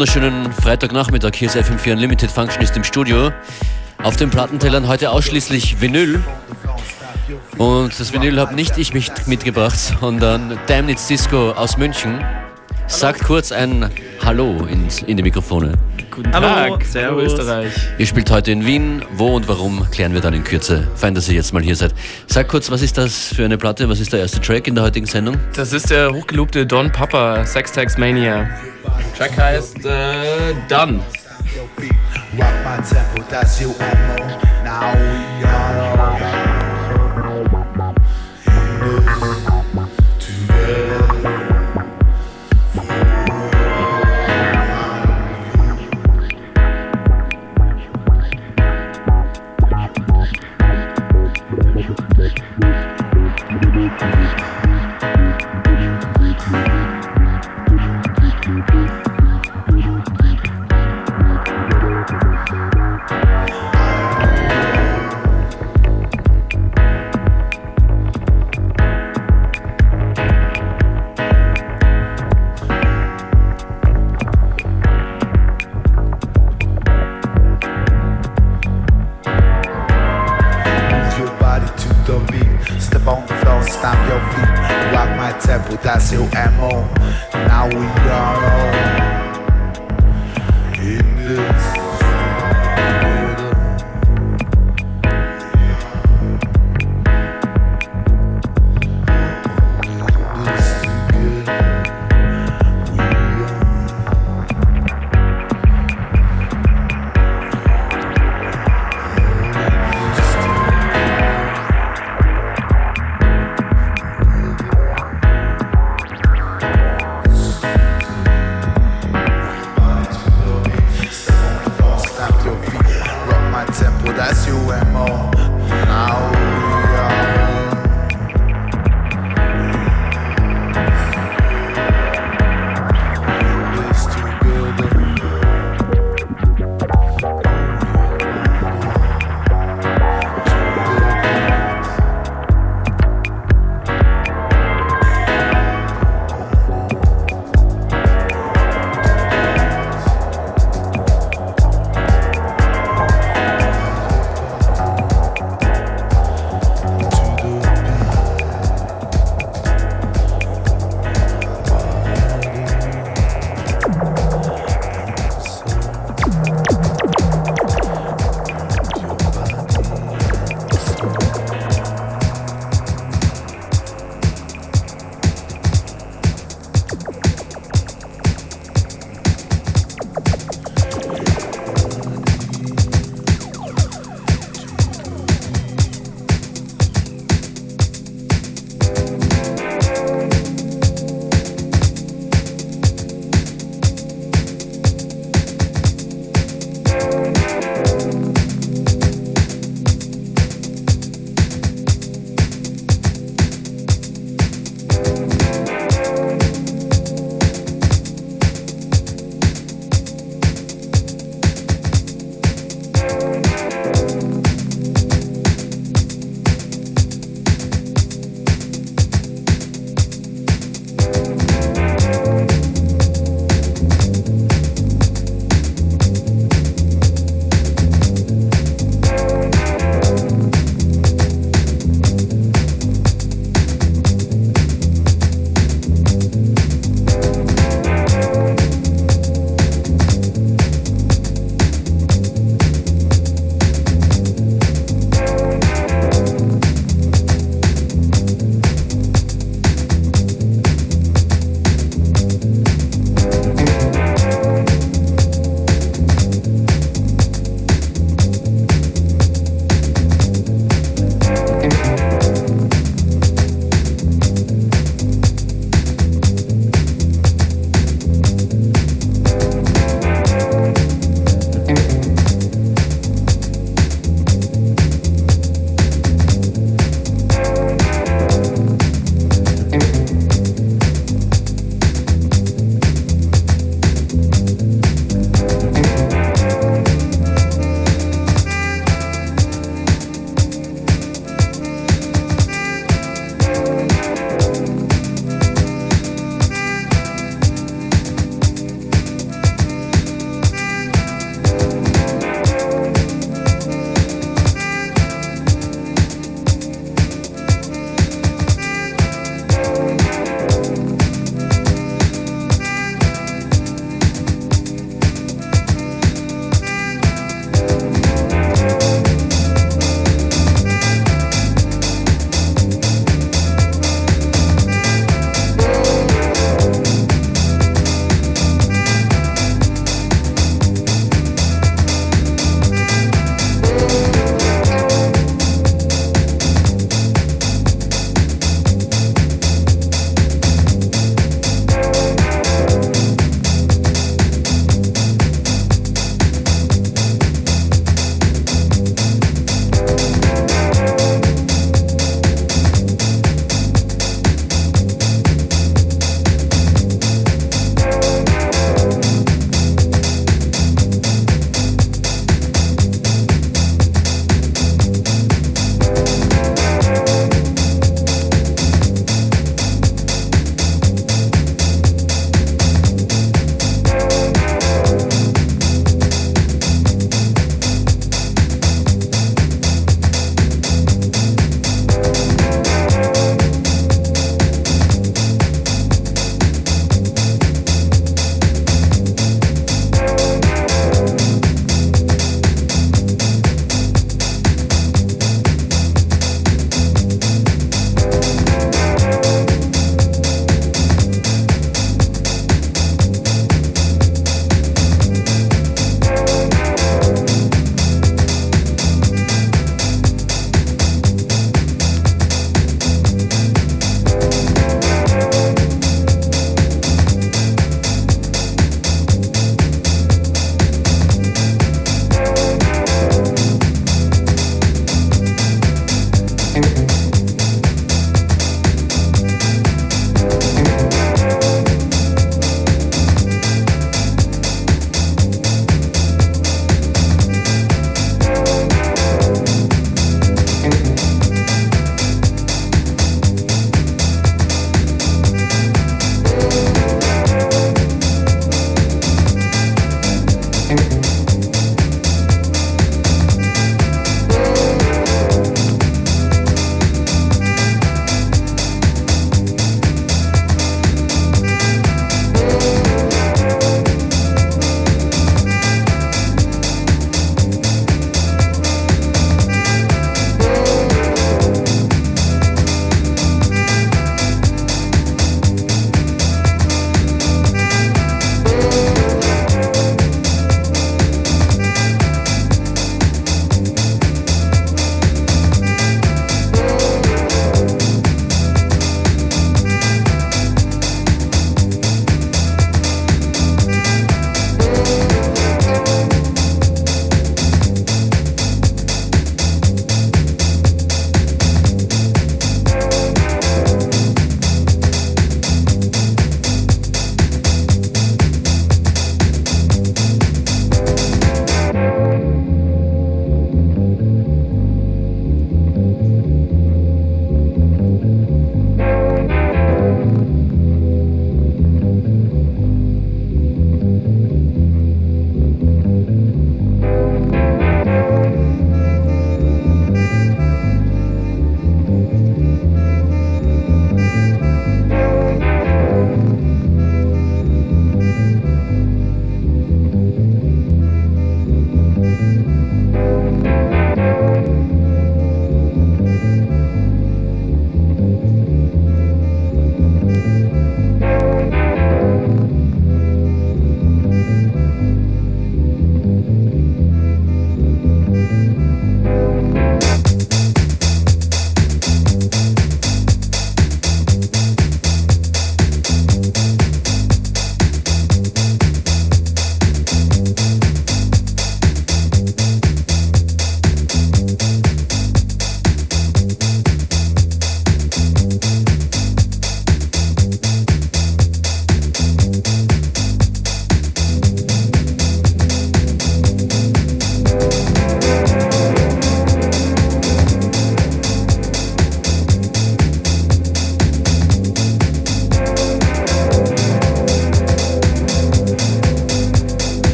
Wunderschönen Freitagnachmittag. Hier ist FM4 Unlimited Functionist im Studio. Auf den Plattentellern heute ausschließlich Vinyl. Und das Vinyl habe nicht ich mich mitgebracht, sondern Damnitz Disco aus München. Sagt kurz ein Hallo ins, in die Mikrofone. Guten Hallo, Tag, Servus Österreich. Ihr spielt heute in Wien. Wo und warum klären wir dann in Kürze. Fein, dass ihr jetzt mal hier seid. Sag kurz, was ist das für eine Platte? Was ist der erste Track in der heutigen Sendung? Das ist der hochgelobte Don Papa, Sex Tax Mania. Track heißt äh, Done.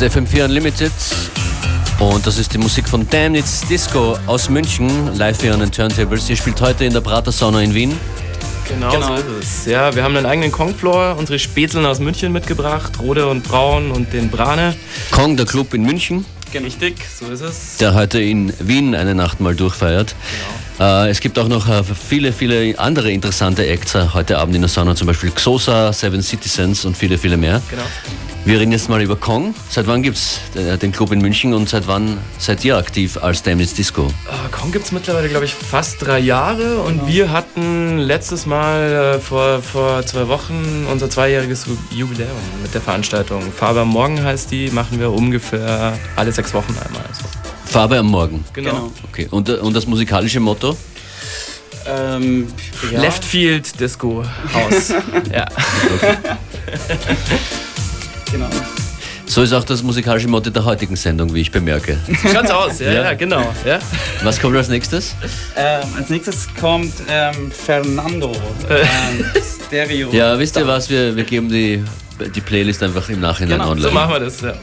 Ist FM4 Unlimited und das ist die Musik von Damn It's Disco aus München, live hier an den Turntables. Ihr spielt heute in der Prater Sauna in Wien. Genau, genau, so ist es. Ja, wir haben einen eigenen Kong-Floor, unsere Spätzeln aus München mitgebracht, Rode und Braun und den Brane. Kong, der Club in München. Genau. Richtig, so ist es. Der heute in Wien eine Nacht mal durchfeiert. Genau. Äh, es gibt auch noch äh, viele, viele andere interessante Acts äh, heute Abend in der Sauna, zum Beispiel Xosa, Seven Citizens und viele, viele mehr. Genau. Wir reden jetzt mal über Kong. Seit wann gibt es äh, den Club in München und seit wann seid ihr aktiv als Damned Disco? Uh, Kong gibt es mittlerweile, glaube ich, fast drei Jahre und genau. wir hatten letztes Mal äh, vor, vor zwei Wochen unser zweijähriges Jubiläum mit der Veranstaltung. Farbe am Morgen heißt die, machen wir ungefähr alle sechs Wochen einmal. Also. Farbe am Morgen? Genau. genau. Okay. Und, und das musikalische Motto? Ähm, ja. Left Field Disco Haus. ja. Okay. Genau. So ist auch das musikalische Motto der heutigen Sendung, wie ich bemerke. Schaut's aus, ja, ja. ja genau. Ja. Was kommt als nächstes? Ähm, als nächstes kommt ähm, Fernando. Ähm, Stereo. Ja, wisst ihr was? Wir, wir geben die, die Playlist einfach im Nachhinein genau, online. So machen wir das, ja.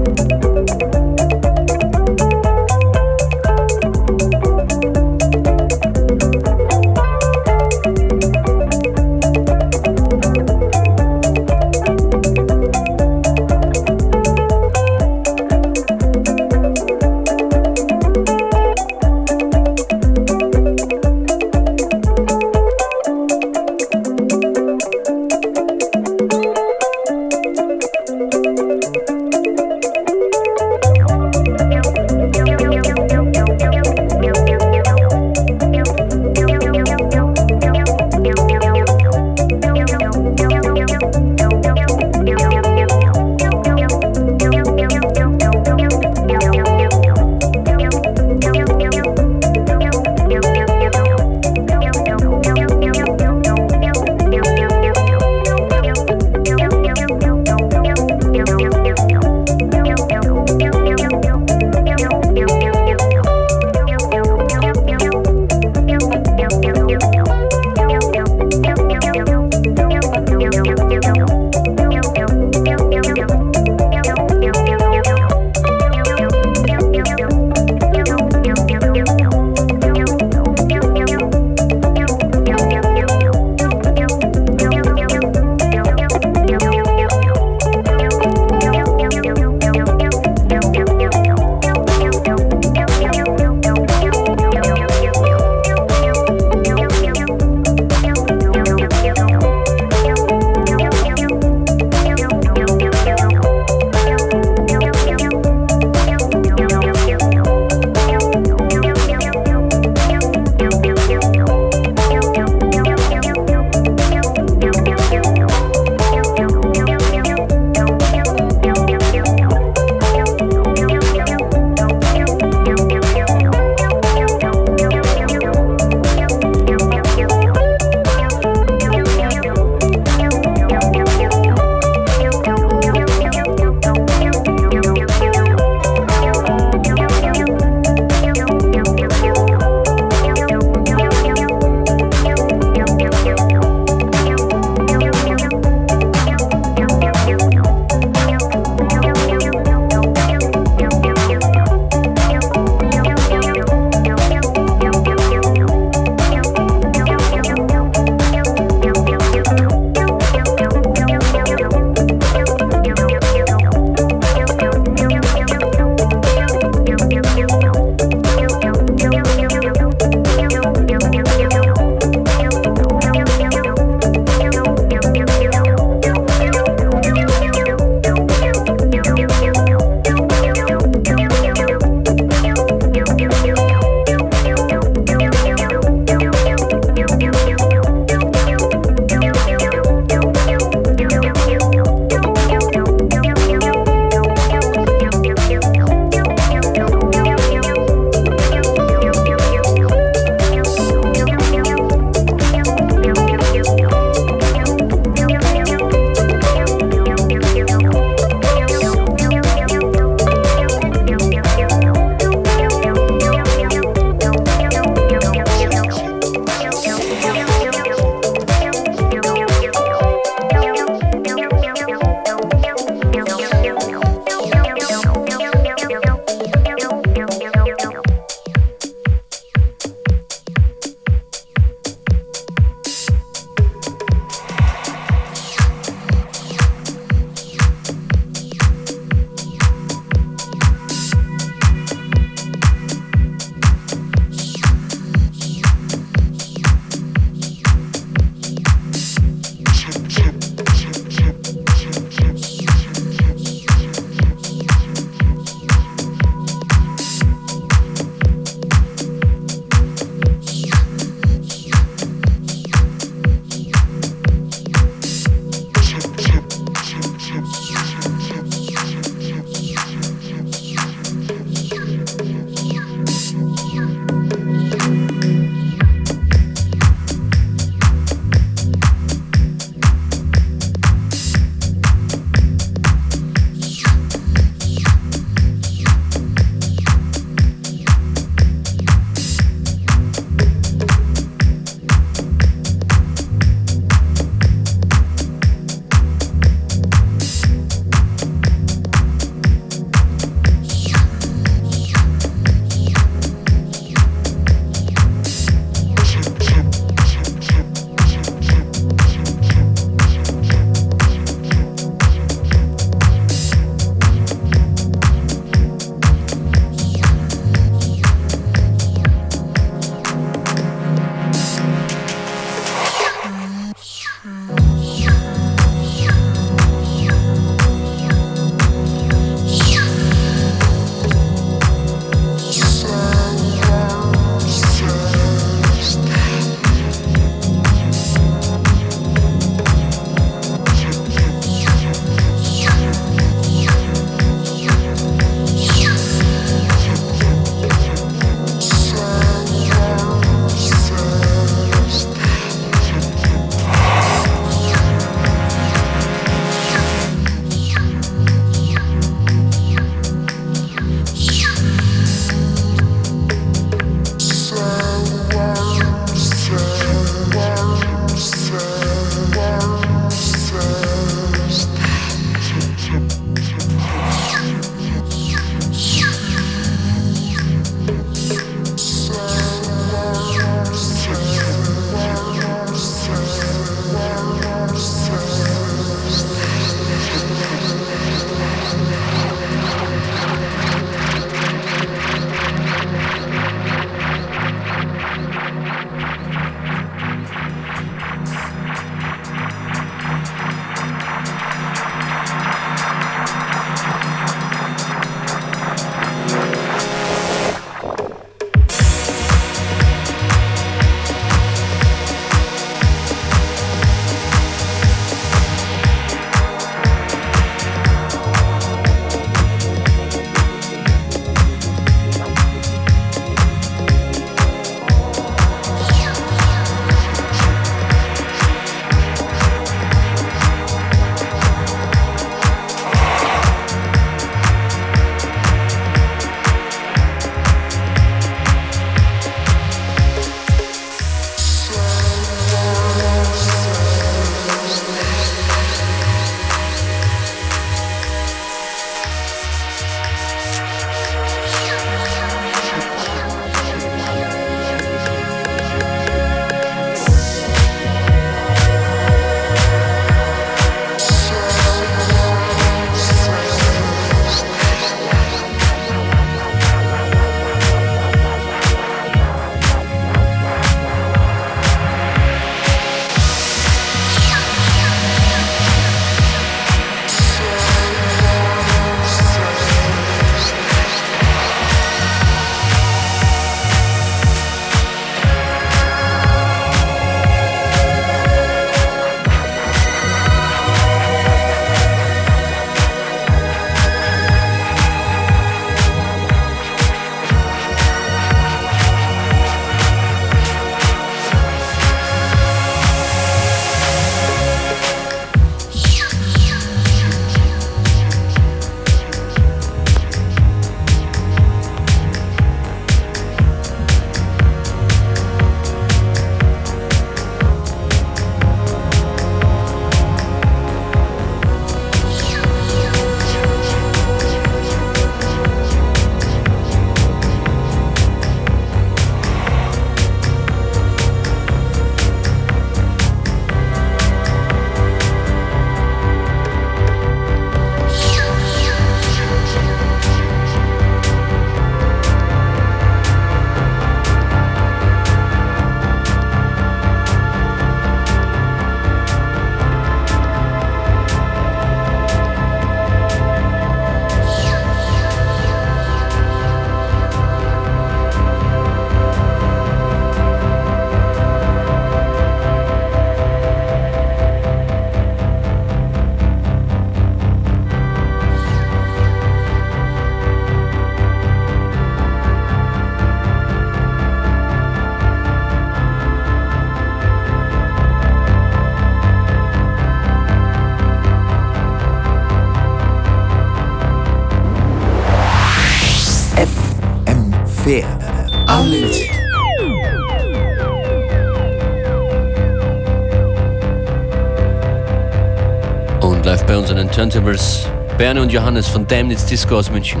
Turntables Berne und Johannes von Damnitz Disco aus München.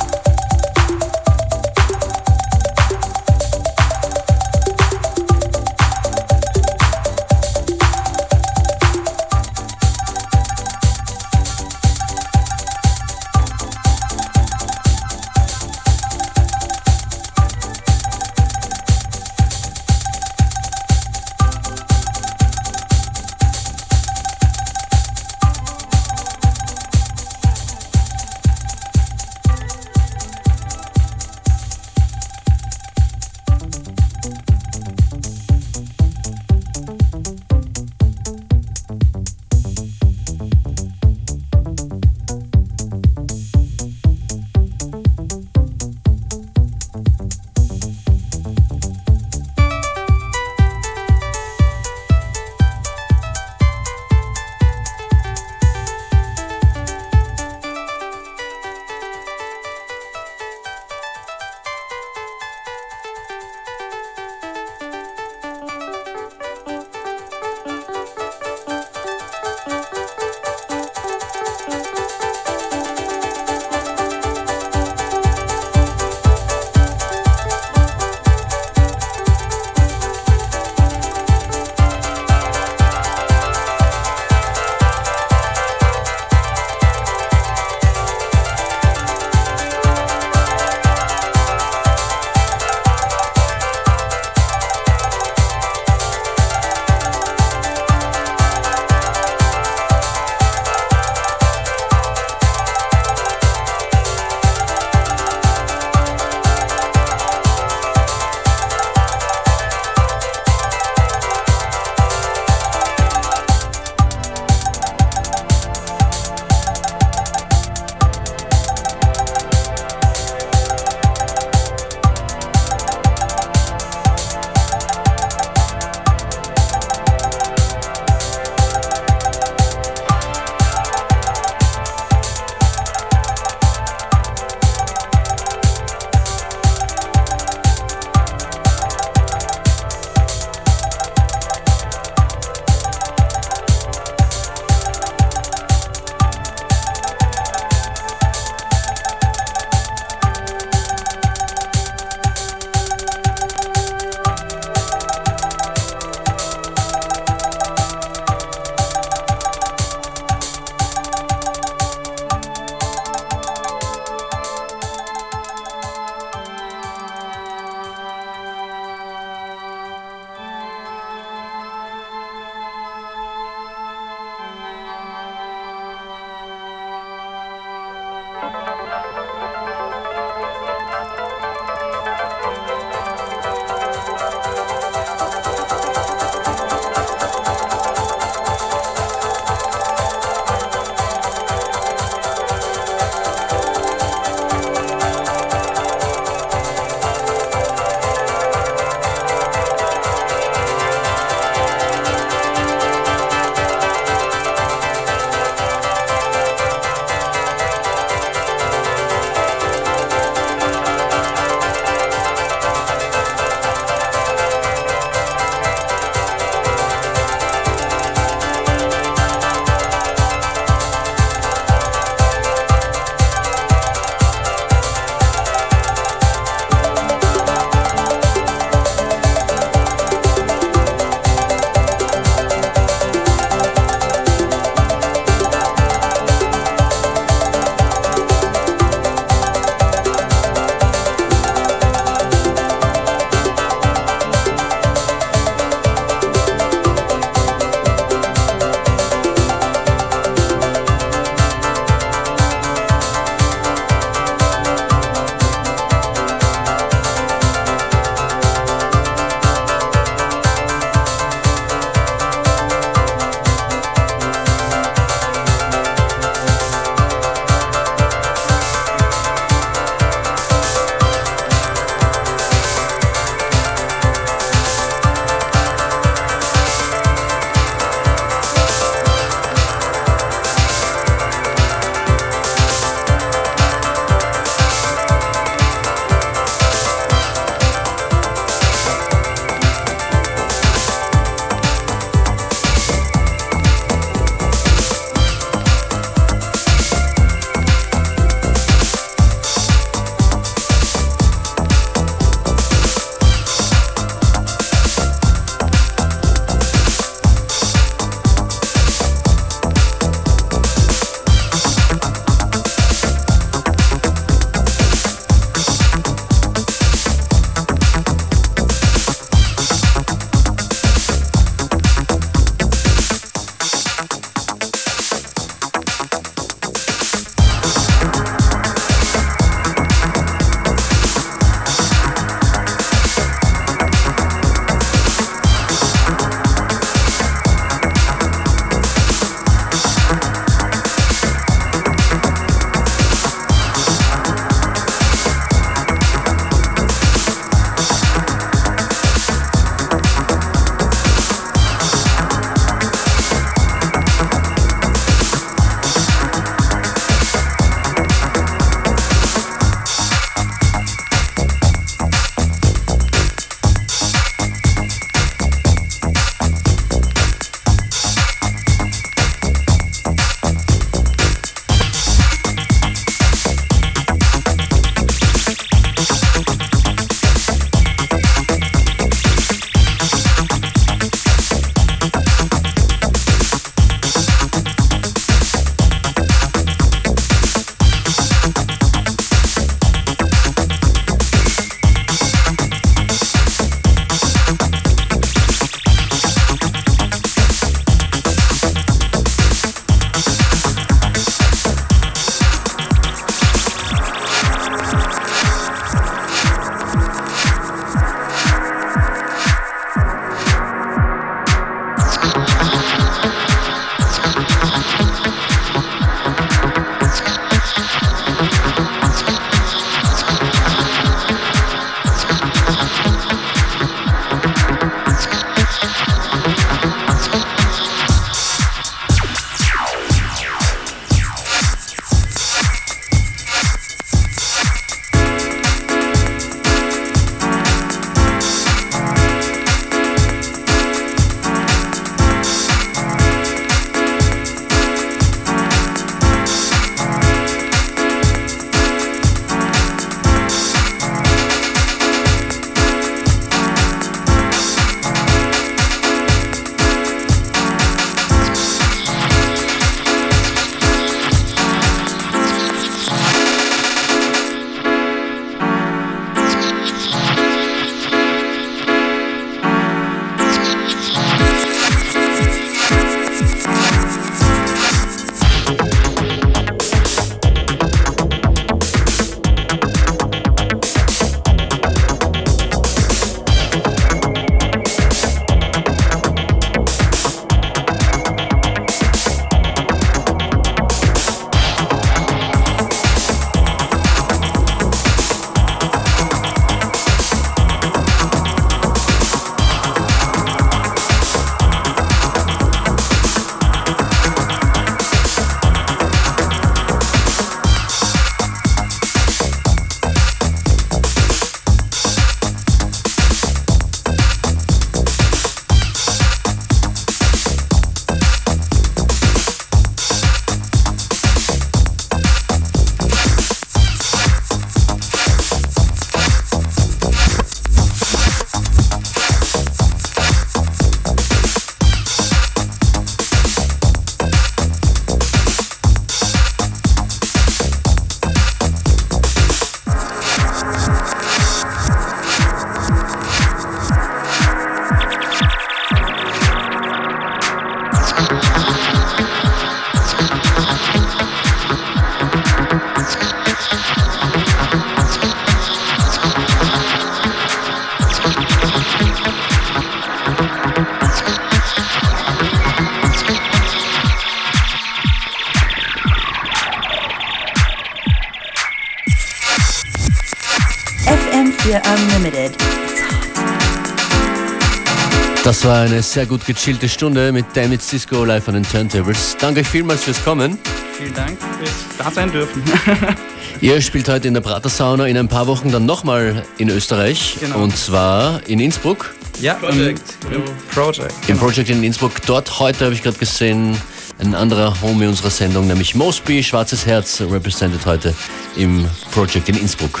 Das war eine sehr gut gechillte Stunde mit Dammit Cisco live an den Turntables. Danke euch vielmals fürs Kommen. Vielen Dank fürs da sein dürfen. Ihr spielt heute in der Prater Sauna in ein paar Wochen dann nochmal in Österreich. Genau. Und zwar in Innsbruck. ja, Project. Im, im Project. Im Genau. Project in Innsbruck. Dort heute habe ich gerade gesehen, ein anderer Homie unserer Sendung, nämlich Mosby, Schwarzes Herz, represented heute im Project in Innsbruck.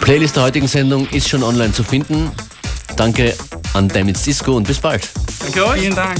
Playlist der heutigen Sendung ist schon online zu finden. Danke an Dammit Disco und bis bald. Danke euch. Vielen Dank.